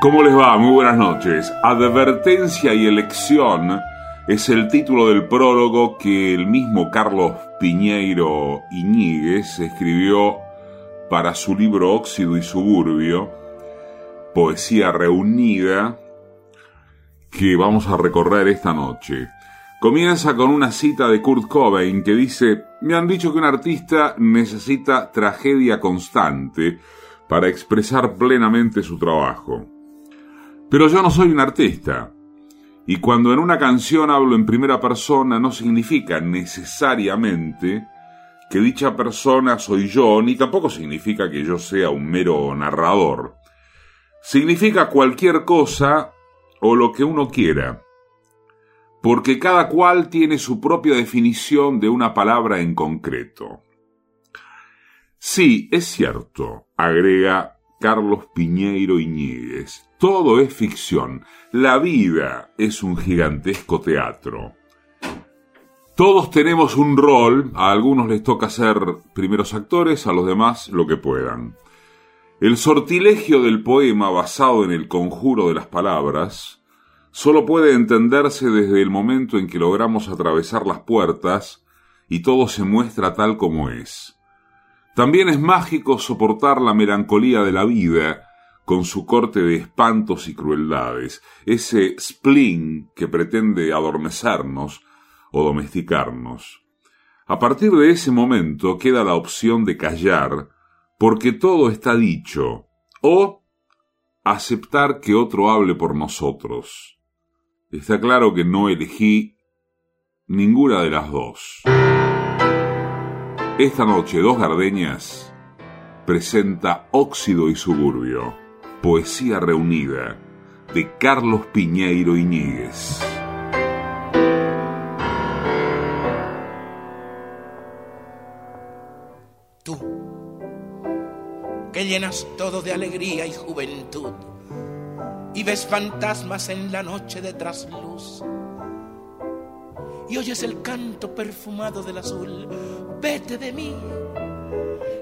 ¿Cómo les va? Muy buenas noches. Advertencia y elección es el título del prólogo que el mismo Carlos Piñeiro Iñiguez escribió para su libro Óxido y Suburbio, poesía reunida, que vamos a recorrer esta noche. Comienza con una cita de Kurt Cobain que dice, me han dicho que un artista necesita tragedia constante para expresar plenamente su trabajo. Pero yo no soy un artista. Y cuando en una canción hablo en primera persona no significa necesariamente que dicha persona soy yo, ni tampoco significa que yo sea un mero narrador. Significa cualquier cosa o lo que uno quiera, porque cada cual tiene su propia definición de una palabra en concreto. Sí, es cierto, agrega Carlos Piñeiro Iñiguez. Todo es ficción. La vida es un gigantesco teatro. Todos tenemos un rol, a algunos les toca ser primeros actores, a los demás lo que puedan. El sortilegio del poema basado en el conjuro de las palabras solo puede entenderse desde el momento en que logramos atravesar las puertas y todo se muestra tal como es. También es mágico soportar la melancolía de la vida con su corte de espantos y crueldades, ese spleen que pretende adormecernos o domesticarnos. A partir de ese momento queda la opción de callar, porque todo está dicho, o aceptar que otro hable por nosotros. Está claro que no elegí ninguna de las dos. Esta noche Dos Gardeñas presenta Óxido y Suburbio, poesía reunida de Carlos Piñeiro Iñiguez. Tú, que llenas todo de alegría y juventud y ves fantasmas en la noche de trasluz y oyes el canto perfumado del azul. Vete de mí.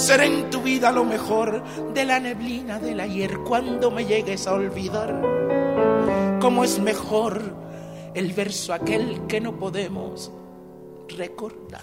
Seré en tu vida lo mejor de la neblina del ayer cuando me llegues a olvidar. Cómo es mejor el verso aquel que no podemos recordar.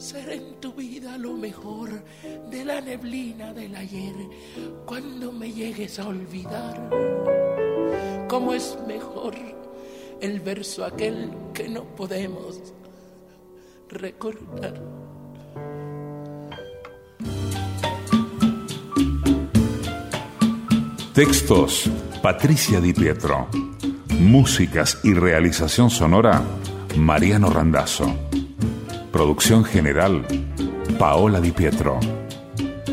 ser en tu vida lo mejor de la neblina del ayer cuando me llegues a olvidar. ¿Cómo es mejor el verso aquel que no podemos recordar? Textos Patricia Di Pietro. Músicas y realización sonora Mariano Randazzo. Producción general, Paola Di Pietro.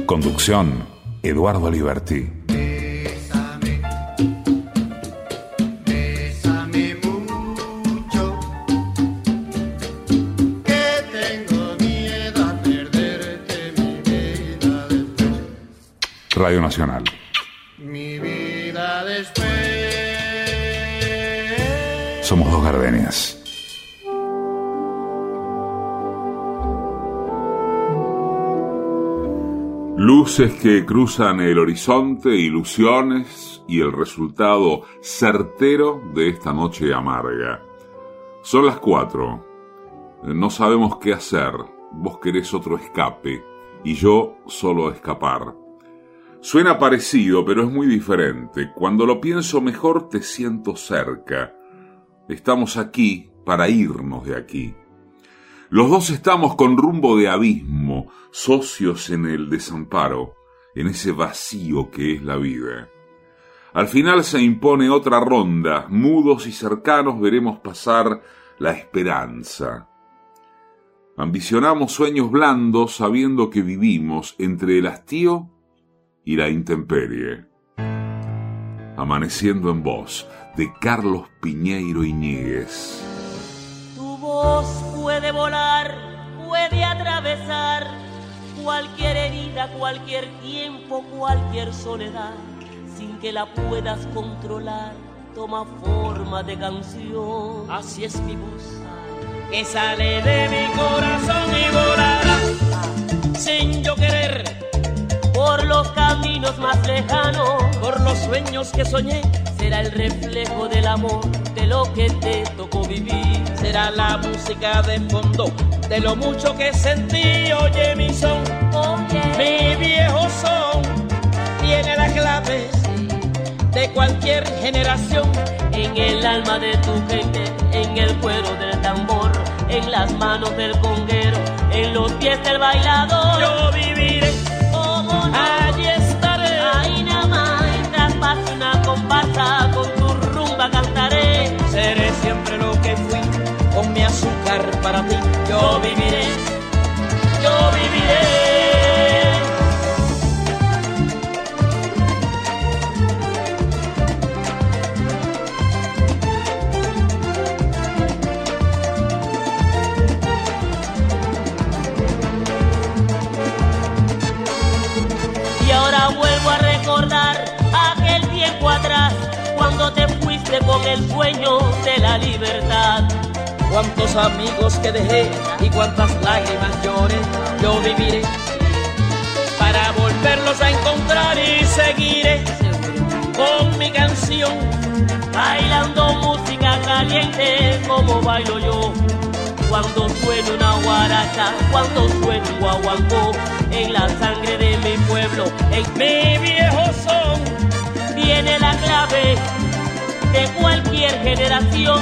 Conducción, Eduardo Liberti. Bésame, bésame mucho, que tengo miedo a perderte mi vida después, Radio Nacional. mi vida después. Somos dos gardenias. Luces que cruzan el horizonte, ilusiones y el resultado certero de esta noche amarga. Son las cuatro. No sabemos qué hacer. Vos querés otro escape y yo solo escapar. Suena parecido, pero es muy diferente. Cuando lo pienso mejor, te siento cerca. Estamos aquí para irnos de aquí. Los dos estamos con rumbo de abismo, socios en el desamparo, en ese vacío que es la vida. Al final se impone otra ronda, mudos y cercanos veremos pasar la esperanza. Ambicionamos sueños blandos sabiendo que vivimos entre el hastío y la intemperie. Amaneciendo en voz de Carlos Piñeiro Iñiguez. Puede volar, puede atravesar cualquier herida, cualquier tiempo, cualquier soledad, sin que la puedas controlar. Toma forma de canción. Así es mi voz, que sale de mi corazón y volará sin yo querer por los caminos más lejanos, por los sueños que soñé. será el reflejo del amor de lo que te tocó vivir. Será la música de fondo de lo mucho que sentí. Oye, mi son, Oye, mi viejo son, tiene las claves de cualquier generación. en el alma de tu gente, en el cuero del tambor, en las manos del conguero, en los pies del bailador. Yo viviré, ¿Cómo no? Para ti. Yo viviré, yo viviré. Y ahora vuelvo a recordar aquel tiempo atrás, cuando te fuiste con el sueño de la libertad. Cuántos amigos que dejé y cuántas lágrimas lloré, yo viviré para volverlos a encontrar y seguiré con mi canción. bailando música caliente como bailo yo. Cuando suena una guaracha, cuando suena un guaguancó, en la sangre de mi pueblo, en Mi viejo son, viene la clave de cualquier generación,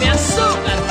Con mi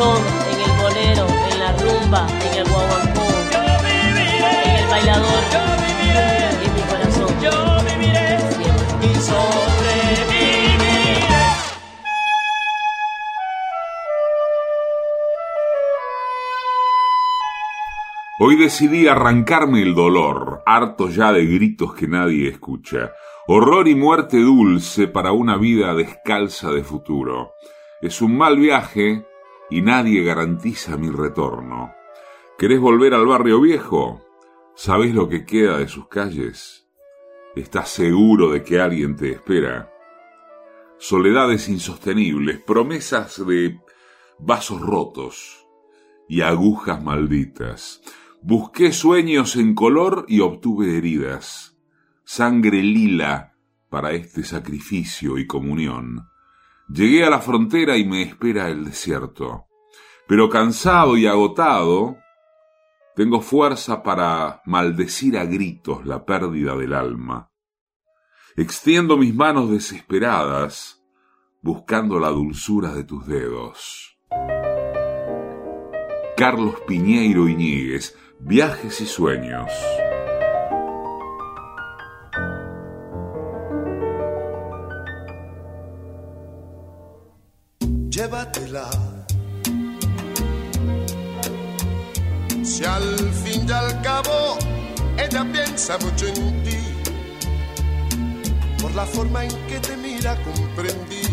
son, en el bolero, en la rumba, en el guaguancó, en el bailador yo y en mi corazón. Yo viviré y sobreviviré. Hoy decidí arrancarme el dolor, harto ya de gritos que nadie escucha. Horror y muerte dulce para una vida descalza de futuro. Es un mal viaje, y nadie garantiza mi retorno. ¿Querés volver al barrio viejo? ¿Sabés lo que queda de sus calles? ¿Estás seguro de que alguien te espera? Soledades insostenibles, promesas de vasos rotos y agujas malditas. Busqué sueños en color y obtuve heridas, sangre lila para este sacrificio y comunión. Llegué a la frontera y me espera el desierto. Pero cansado y agotado, tengo fuerza para maldecir a gritos la pérdida del alma. Extiendo mis manos desesperadas, buscando la dulzura de tus dedos. Carlos Piñeiro Iñiguez, Viajes y Sueños. Llévatela. Si al fin y al cabo ella piensa mucho en ti, por la forma en que te mira comprendí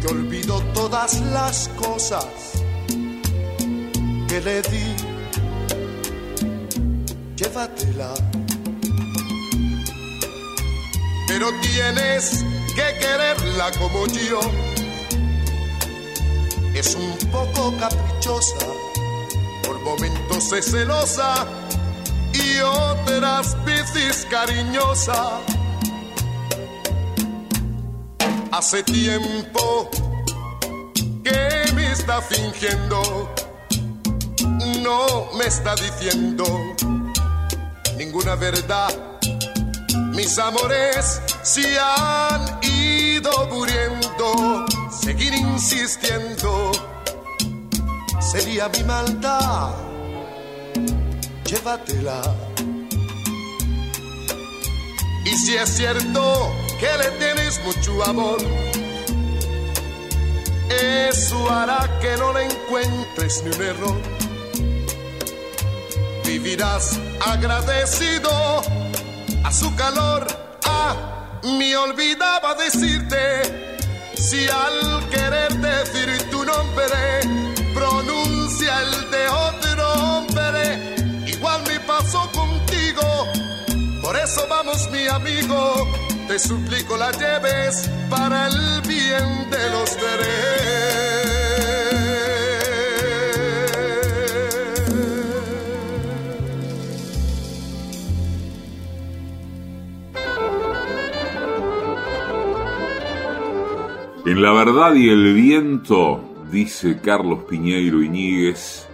que olvido todas las cosas que le di. Llévatela. Pero tienes que quererla como yo. Es un poco caprichosa, por momentos es celosa y otras veces cariñosa. Hace tiempo que me está fingiendo, no me está diciendo ninguna verdad. Mis amores se han ido muriendo, seguir insistiendo sería mi maldad. Llévatela. Y si es cierto que le tienes mucho amor, eso hará que no le encuentres ni un error. Vivirás agradecido a su calor. Ah, me olvidaba decirte, si al querer decir tu nombre pronuncia el de otro hombre, igual me pasó contigo. Por eso vamos, mi amigo, te suplico la lleves para el bien de los tres. La verdad y el viento, dice Carlos Piñeiro Iñiguez,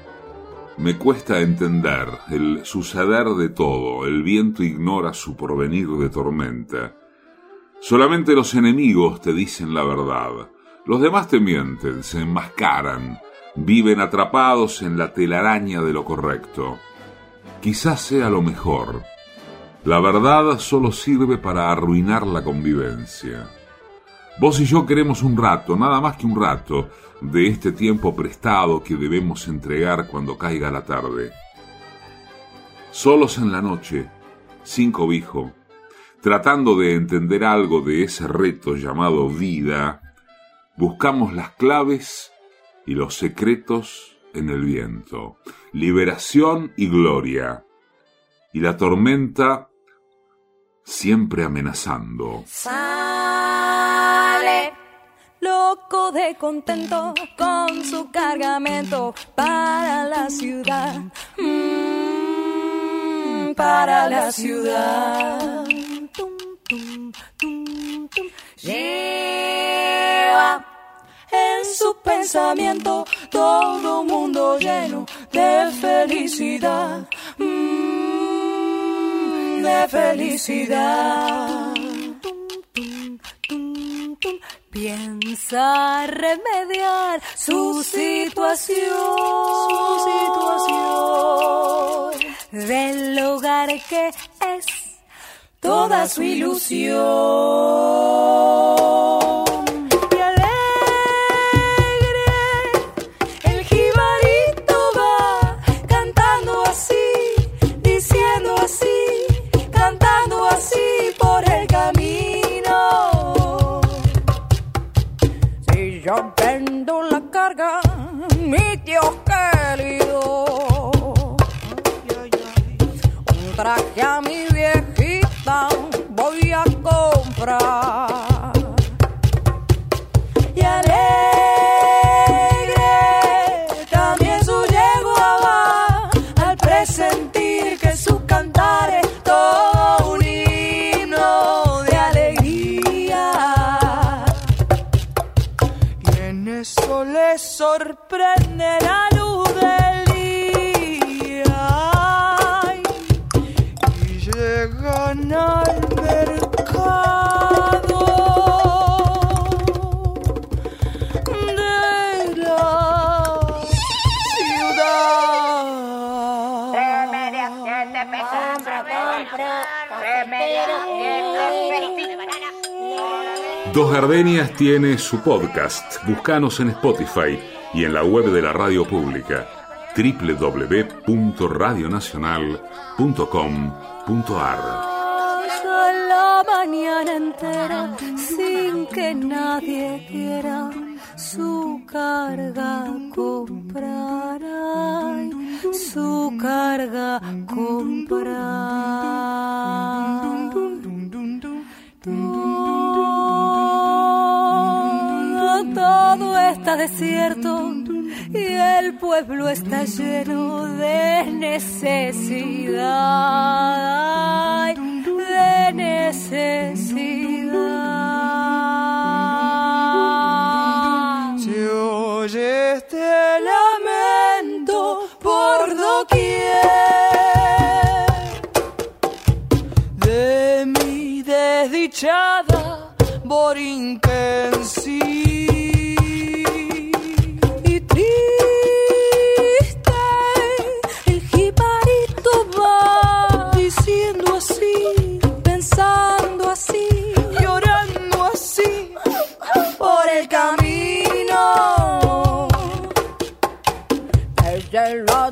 me cuesta entender el suceder de todo, el viento ignora su porvenir de tormenta. Solamente los enemigos te dicen la verdad, los demás te mienten, se enmascaran, viven atrapados en la telaraña de lo correcto. Quizás sea lo mejor. La verdad solo sirve para arruinar la convivencia. Vos y yo queremos un rato, nada más que un rato, de este tiempo prestado que debemos entregar cuando caiga la tarde. Solos en la noche, sin cobijo, tratando de entender algo de ese reto llamado vida, buscamos las claves y los secretos en el viento, liberación y gloria, y la tormenta siempre amenazando. Loco de contento con su cargamento para la ciudad. Mm, para la ciudad. Tum, tum, tum. Lleva en su pensamiento todo un mundo lleno de felicidad. Mm, de felicidad. Piensa remediar su situación, su situación. Del hogar que es toda su ilusión. mi tío querido. Un traje a mi viejita voy a comprar. Dos Gardenias tiene su podcast. Búscanos en Spotify y en la web de la radio pública www.radionacional.com.ar. La mañana entera sin que nadie quiera su carga comprar, su carga comprar. Todo, está desierto y el pueblo está lleno de necesidad, de necesidad. Se oye este lamento por doquier de mi desdichada Borinquense.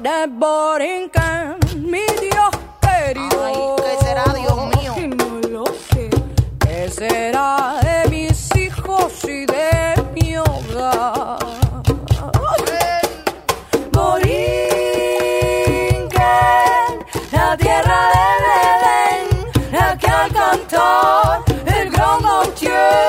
De Borinquen, mi Dios querido. Ay, ¿qué será, Dios mío? No lo sé. ¿Qué será de mis hijos y de mi hogar? Borinquen, la tierra del Edén, la que al cantar el gran Gautier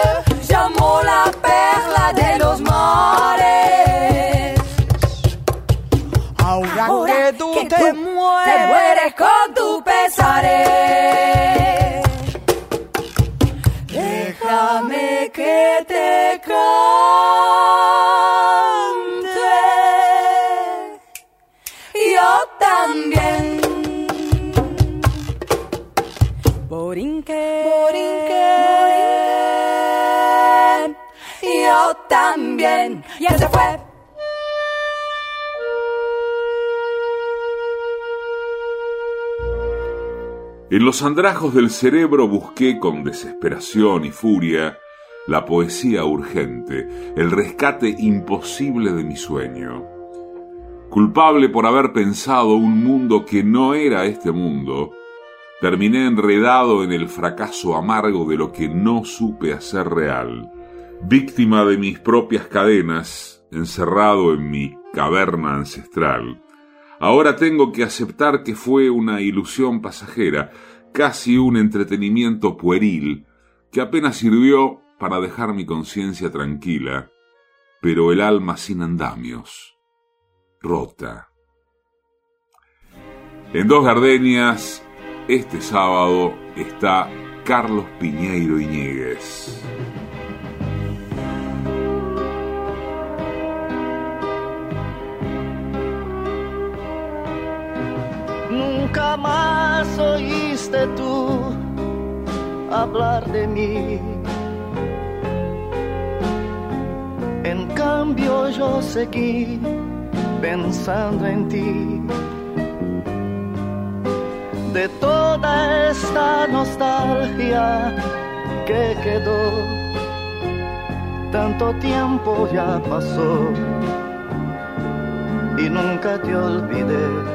En los andrajos del cerebro busqué con desesperación y furia la poesía urgente, el rescate imposible de mi sueño. Culpable por haber pensado un mundo que no era este mundo, terminé enredado en el fracaso amargo de lo que no supe hacer real, víctima de mis propias cadenas, encerrado en mi caverna ancestral. Ahora tengo que aceptar que fue una ilusión pasajera, casi un entretenimiento pueril, que apenas sirvió para dejar mi conciencia tranquila, pero el alma sin andamios, rota. En Dos Gardenias, este sábado está Carlos Piñeiro Iñiguez. Nunca más oíste tú hablar de mí. En cambio yo seguí pensando en ti. De toda esta nostalgia que quedó, tanto tiempo ya pasó y nunca te olvidé.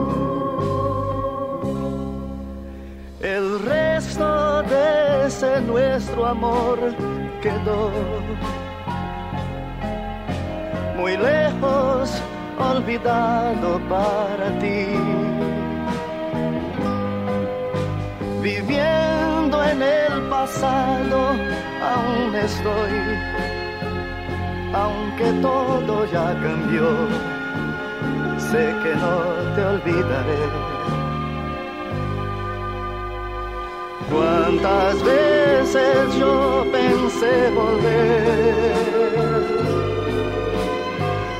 Nuestro amor quedó muy lejos, olvidado para ti. Viviendo en el pasado, aún estoy, aunque todo ya cambió, sé que no te olvidaré. Cuántas veces yo pensé volver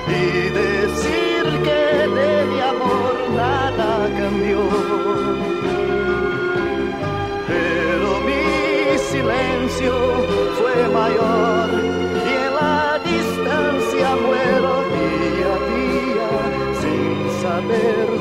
y decir que de mi amor nada cambió. Pero mi silencio fue mayor y en la distancia muero día a día sin saberlo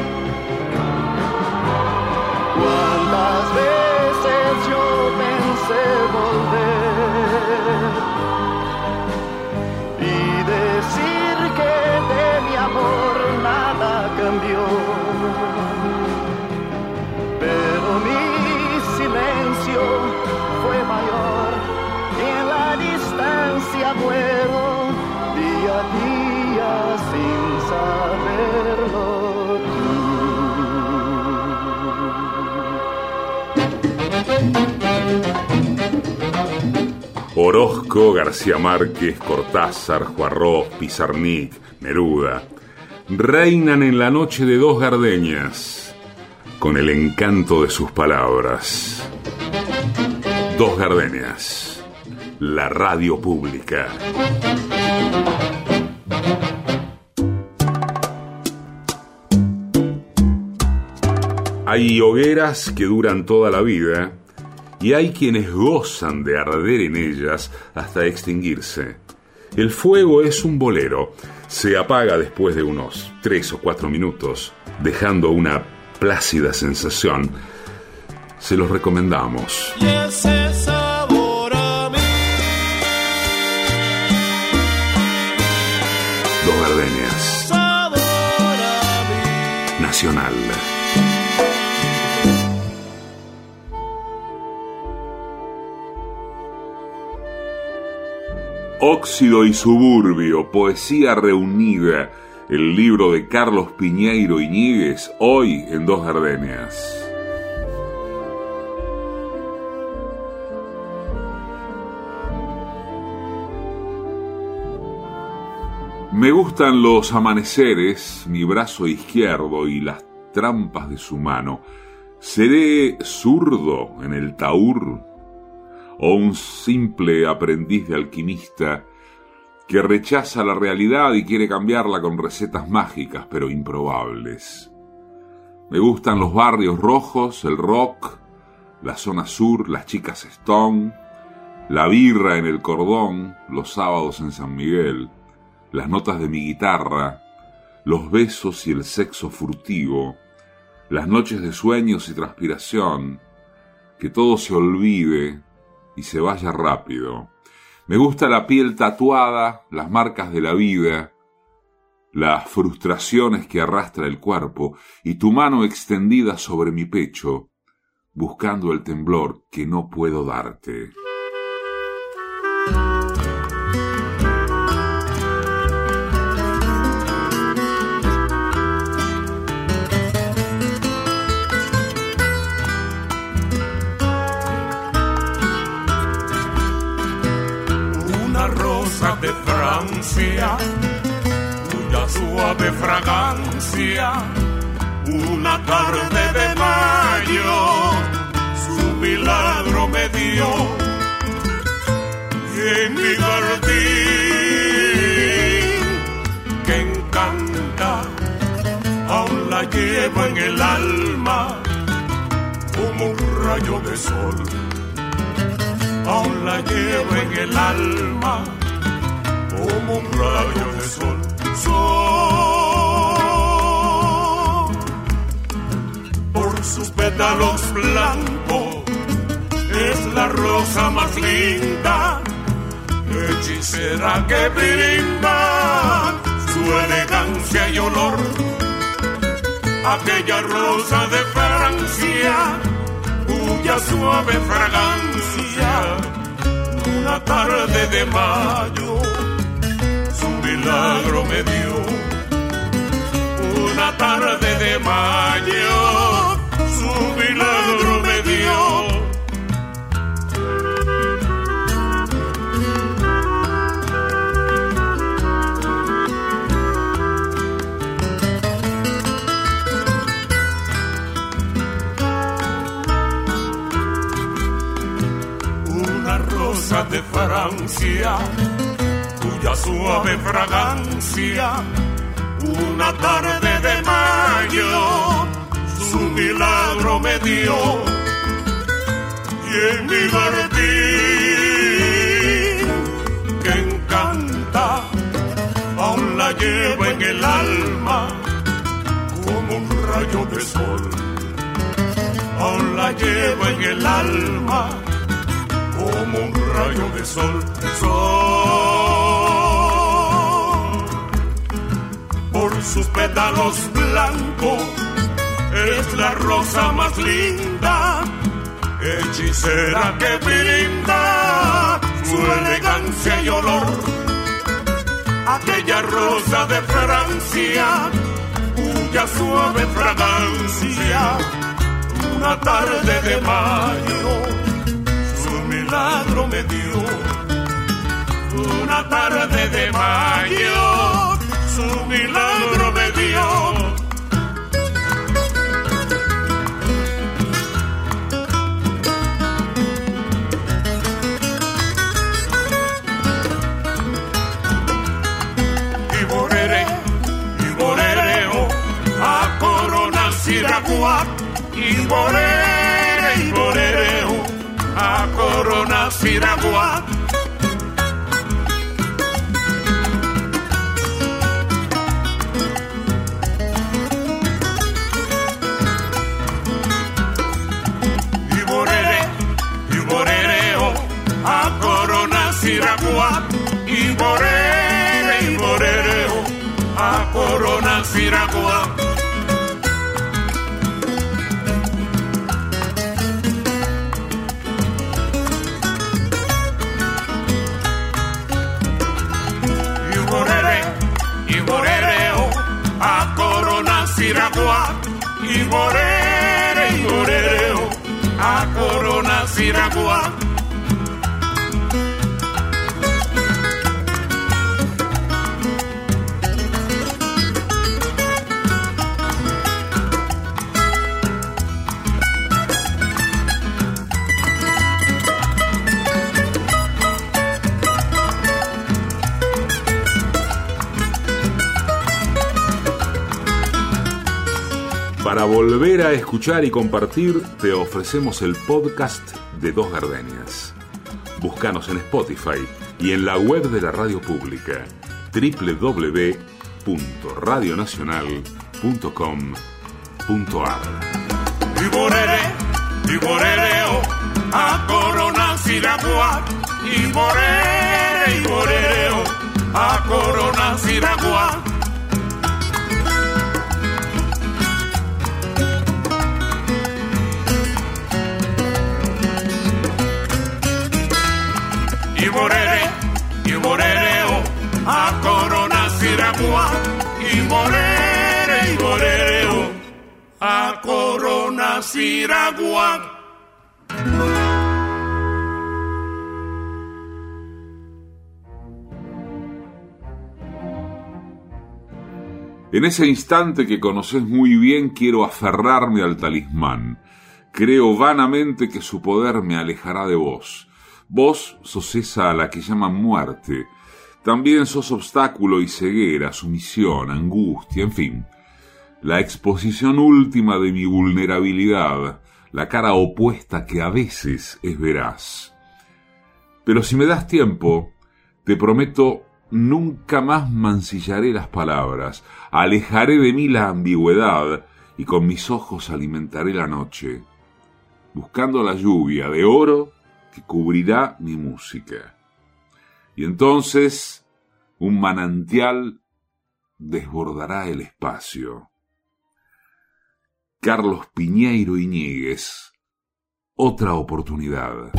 Veces yo pensé volver y decir que de mi amor nada cambió. Pero mi silencio fue mayor y en la distancia muero día a día sin Orozco, García Márquez, Cortázar, Juarros, Pizarnik, Neruda, reinan en la noche de dos gardeñas, con el encanto de sus palabras. Dos gardenias, la radio pública. Hay hogueras que duran toda la vida y hay quienes gozan de arder en ellas hasta extinguirse. El fuego es un bolero, se apaga después de unos tres o cuatro minutos, dejando una plácida sensación. Se los recomendamos. Y ese sabor a mí. Dos Gardenias. Nacional. Óxido y Suburbio, poesía reunida, el libro de Carlos Piñeiro Iñiguez, hoy en Dos Gardenias. Me gustan los amaneceres, mi brazo izquierdo y las trampas de su mano. ¿Seré zurdo en el taur? ¿O un simple aprendiz de alquimista que rechaza la realidad y quiere cambiarla con recetas mágicas pero improbables? Me gustan los barrios rojos, el rock, la zona sur, las chicas Stone, la birra en el cordón, los sábados en San Miguel, las notas de mi guitarra, los besos y el sexo furtivo, las noches de sueños y transpiración, que todo se olvide y se vaya rápido. Me gusta la piel tatuada, las marcas de la vida, las frustraciones que arrastra el cuerpo y tu mano extendida sobre mi pecho, buscando el temblor que no puedo darte. De Francia, cuya suave fragancia, una tarde de mayo, su milagro me dio. Y en mi jardín, que encanta, aún la llevo en el alma, como un rayo de sol aún la llevo en el alma como un rayo de sol. Sol por sus pétalos blancos es la rosa más linda, hechicera que brinda su elegancia y olor. Aquella rosa de Francia cuya suave fragancia, una tarde de mayo, milagro me dio. Una tarde de mayo, su milagro me dio. una rosa de Francia, cuya suave fragancia, una tarde de mayo, su milagro me dio. Y en mi jardín, que encanta, aún la llevo en el alma, como un rayo de sol. Aún la llevo en el alma como un rayo de sol, sol. Sus pétalos blancos es la rosa más linda, hechicera que brinda su elegancia y olor. Aquella rosa de Francia, cuya suave fragancia, una tarde de mayo su milagro me dio. Una tarde de mayo, su milagro me dio. Y y volveré a Corona Siragua, y volveré, y volveré a Corona Siragua. Corona Siragua. y volveré, y volveré a Corona Siragua, y volveré, y volveré a Corona Siragua. Para volver a escuchar y compartir, te ofrecemos el podcast de Dos Gardenias. Búscanos en Spotify y en la web de la radio pública www.radionacional.com.ar. Y borere, y borereo, a corona siragua, y borere, y borereo, a corona. Morere, y morereo, a corona siragua, y morere, y morereo, a corona siragua. En ese instante que conoces muy bien quiero aferrarme al talismán. Creo vanamente que su poder me alejará de vos. Vos sos esa a la que llaman muerte. También sos obstáculo y ceguera, sumisión, angustia, en fin. La exposición última de mi vulnerabilidad, la cara opuesta que a veces es veraz. Pero si me das tiempo, te prometo nunca más mancillaré las palabras, alejaré de mí la ambigüedad y con mis ojos alimentaré la noche, buscando la lluvia de oro que cubrirá mi música. Y entonces un manantial desbordará el espacio. Carlos Piñeiro Iñiguez, otra oportunidad.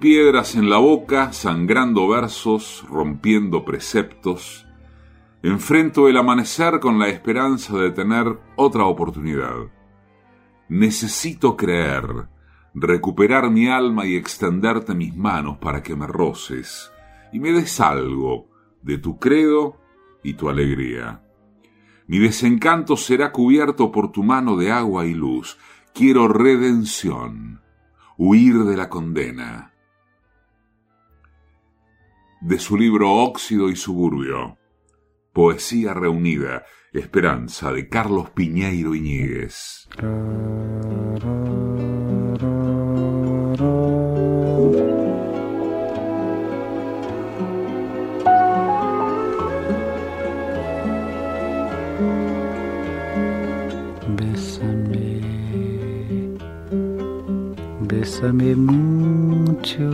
Piedras en la boca, sangrando versos, rompiendo preceptos, enfrento el amanecer con la esperanza de tener otra oportunidad. Necesito creer, recuperar mi alma y extenderte mis manos para que me roces y me des algo de tu credo y tu alegría. Mi desencanto será cubierto por tu mano de agua y luz. Quiero redención, huir de la condena. De su libro Óxido y Suburbio, Poesía Reunida, Esperanza de Carlos Piñeiro Iñiguez. Bésame, bésame mucho,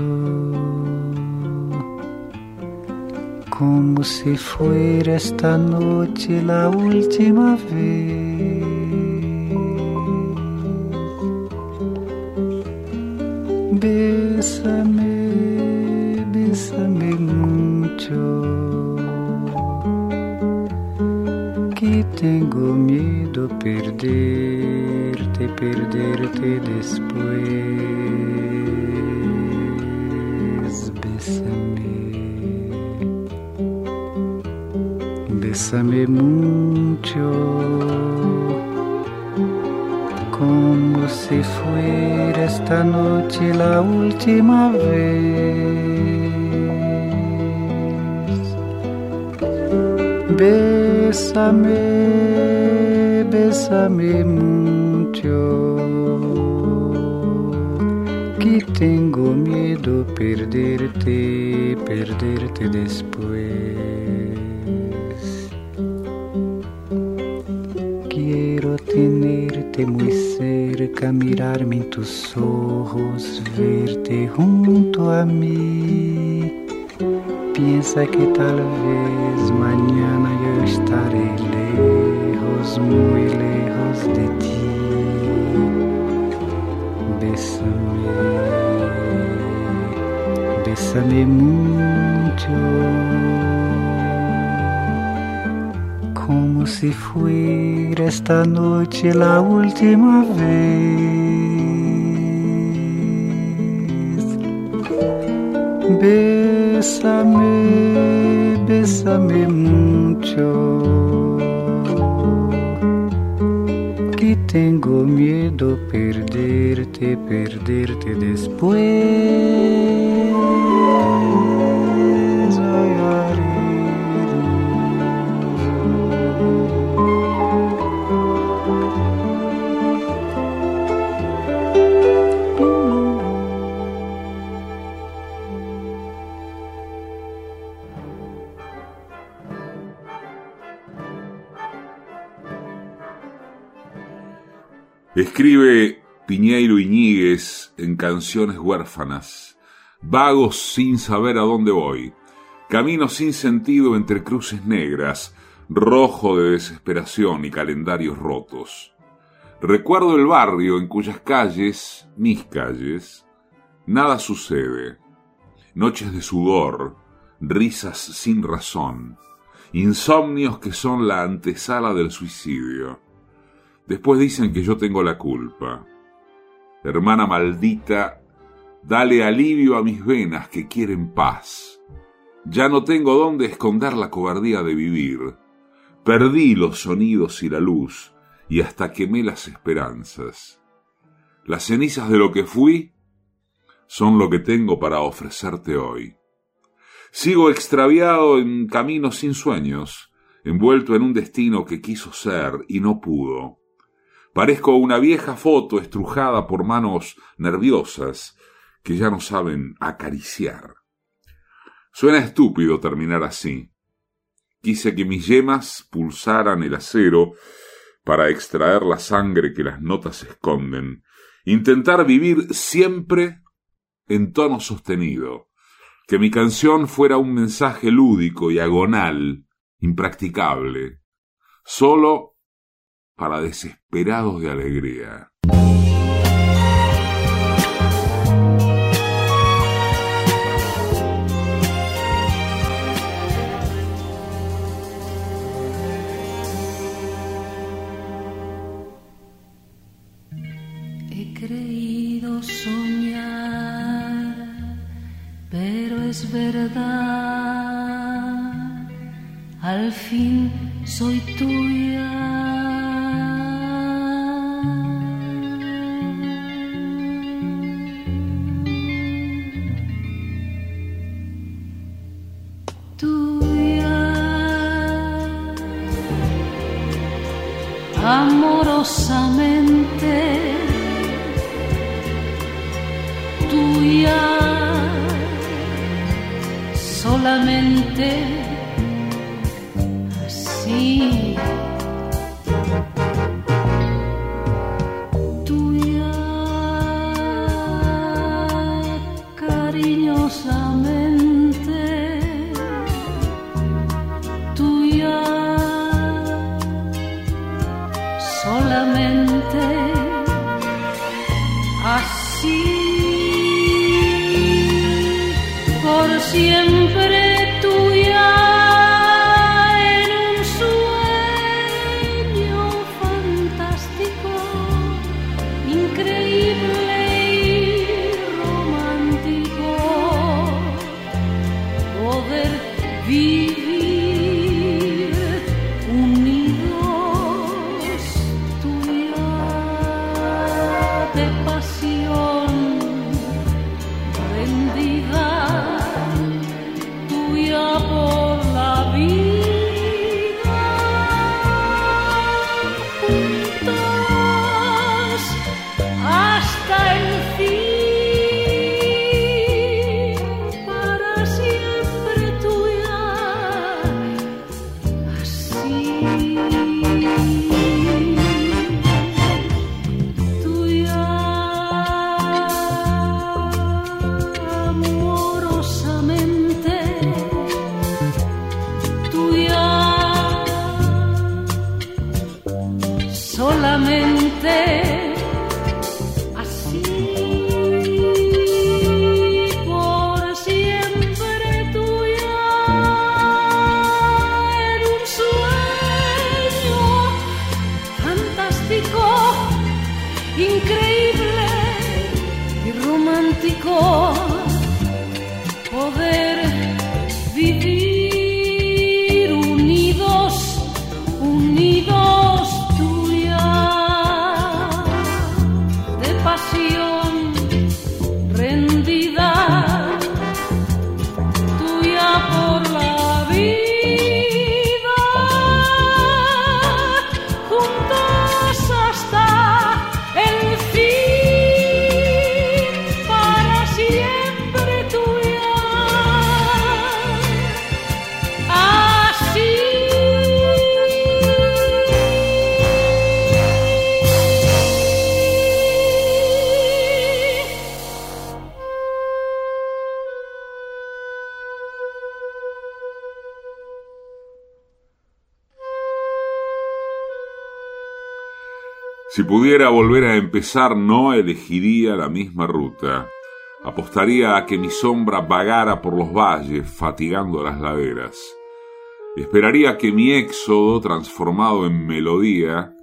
como si fuera esta noche la última vez. Bésame, bésame mucho, que tengo miedo perderte, perderte después. Bésame, bésame mucho, como si fuera esta noche la última vez. Bésame, bésame mucho, que tengo miedo perderte, perderte después. Tenerte muy cerca, mirarme en tus ojos, verte junto a mí. Piensa que tal vez mañana yo estaré lejos, muy lejos de ti. Bésame, bésame mucho, como si fuera esta noche la última vez. Bésame, bésame mucho, que tengo miedo perderte, perderte después. Escribe Piñeiro Iñiguez en Canciones Huérfanas, vagos sin saber a dónde voy, camino sin sentido entre cruces negras, rojo de desesperación y calendarios rotos. Recuerdo el barrio en cuyas calles, mis calles, nada sucede. Noches de sudor, risas sin razón, insomnios que son la antesala del suicidio. Después dicen que yo tengo la culpa. Hermana maldita, dale alivio a mis venas que quieren paz. Ya no tengo dónde esconder la cobardía de vivir. Perdí los sonidos y la luz, y hasta quemé las esperanzas. Las cenizas de lo que fui son lo que tengo para ofrecerte hoy. Sigo extraviado en caminos sin sueños, envuelto en un destino que quiso ser y no pudo. Parezco una vieja foto estrujada por manos nerviosas que ya no saben acariciar. Suena estúpido terminar así. Quise que mis yemas pulsaran el acero para extraer la sangre que las notas esconden. Intentar vivir siempre en tono sostenido. Que mi canción fuera un mensaje lúdico y agonal, impracticable. Solo para desesperados de alegría. He creído soñar, pero es verdad, al fin soy tuyo Si pudiera volver a empezar, no elegiría la misma ruta. Apostaría a que mi sombra vagara por los valles, fatigando las laderas. Esperaría que mi éxodo, transformado en melodía,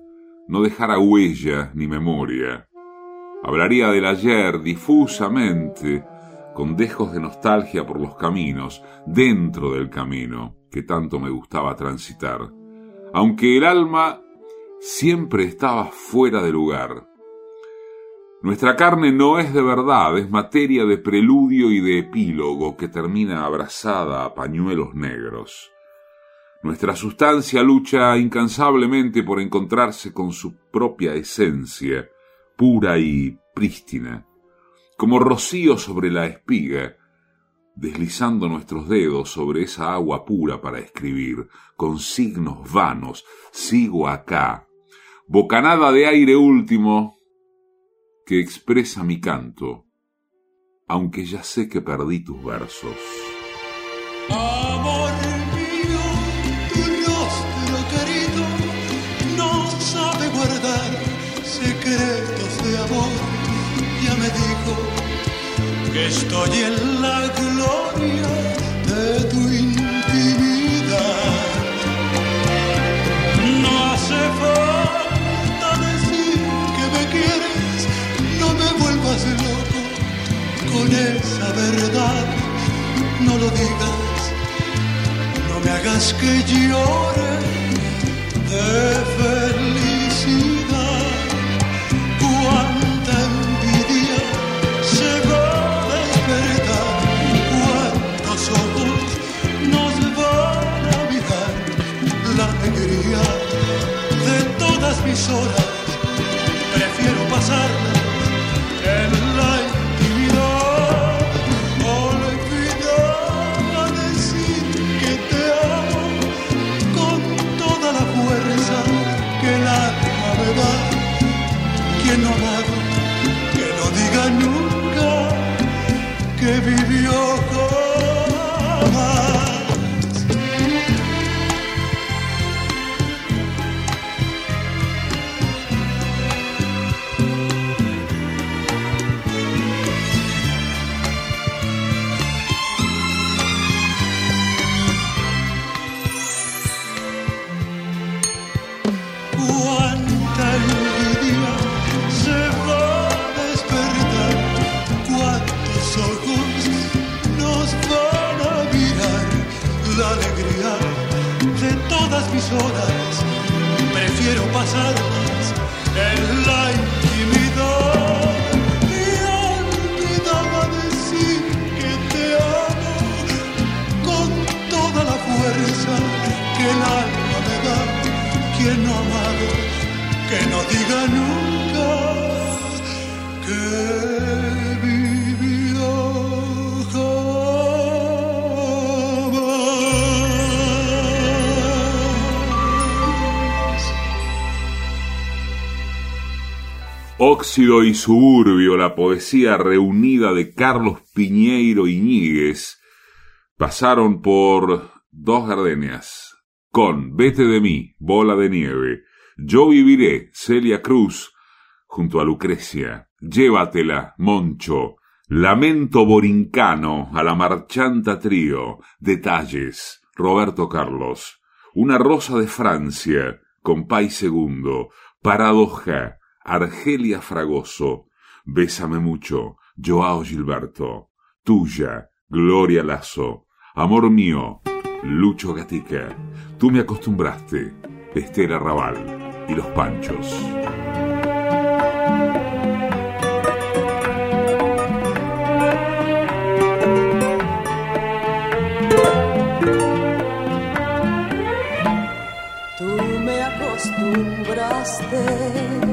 no dejara huella ni memoria. Hablaría del ayer difusamente, con dejos de nostalgia por los caminos, dentro del camino que tanto me gustaba transitar. Aunque el alma siempre estaba fuera de lugar. Nuestra carne no es de verdad, es materia de preludio y de epílogo que termina abrazada a pañuelos negros. Nuestra sustancia lucha incansablemente por encontrarse con su propia esencia, pura y prístina, como rocío sobre la espiga, deslizando nuestros dedos sobre esa agua pura para escribir, con signos vanos, sigo acá, bocanada de aire último que expresa mi canto, aunque ya sé que perdí tus versos. Amor mío, tu rostro querido no sabe guardar secretos de amor. Ya me dijo que estoy en la gloria de tu aşk ediyorum. Y Suburbio, la poesía reunida de Carlos Piñeiro Iñiguez, pasaron por Dos Gardenias, con Vete de mí, Bola de Nieve, Yo viviré, Celia Cruz, junto a Lucrecia, Llévatela, Moncho, Lamento Borincano, a la marchanta trío, Detalles, Roberto Carlos, Una rosa de Francia, con Pai Segundo, Paradoja, Argelia Fragoso, Bésame mucho, Joao Gilberto, Tuya, Gloria Lazo, Amor mío, Lucho Gatica, Tú me acostumbraste, Estela Raval y Los Panchos. Tú me acostumbraste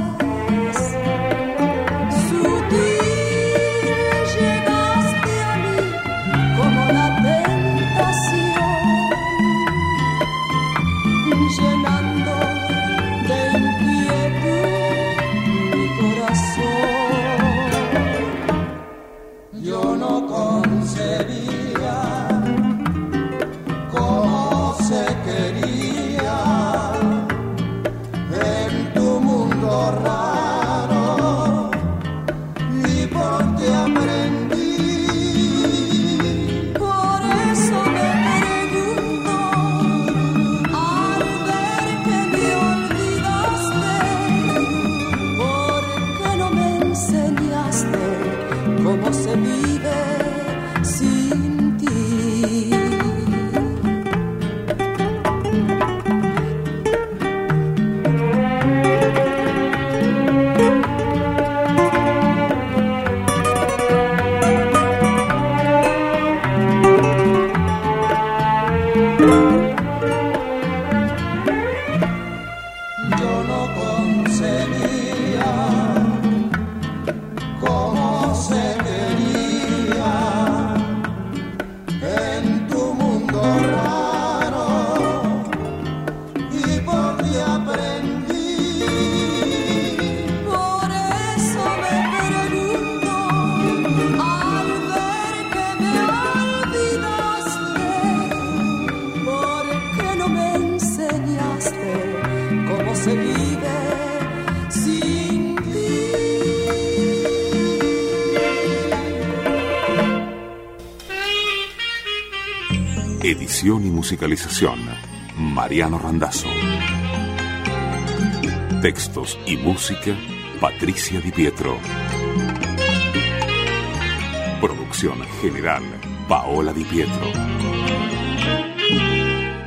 Edición y musicalización, Mariano Randazzo. Textos y música, Patricia Di Pietro. Producción general, Paola Di Pietro.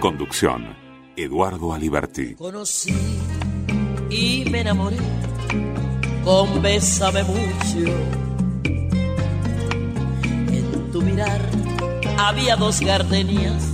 Conducción, Eduardo Aliberti. Conocí y me enamoré, con Bésame mucho. En tu mirar había dos gardenias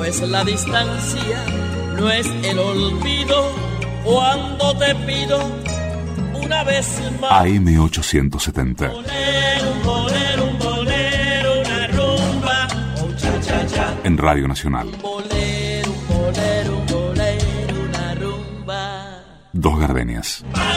pues la distancia no es el olvido cuando te pido una vez más. AM870. Un bolero, un bolero, una rumba, un cha cha cha. En Radio Nacional. Bolero, un bolero, un bolero, una rumba. Dos gardenias. Bye.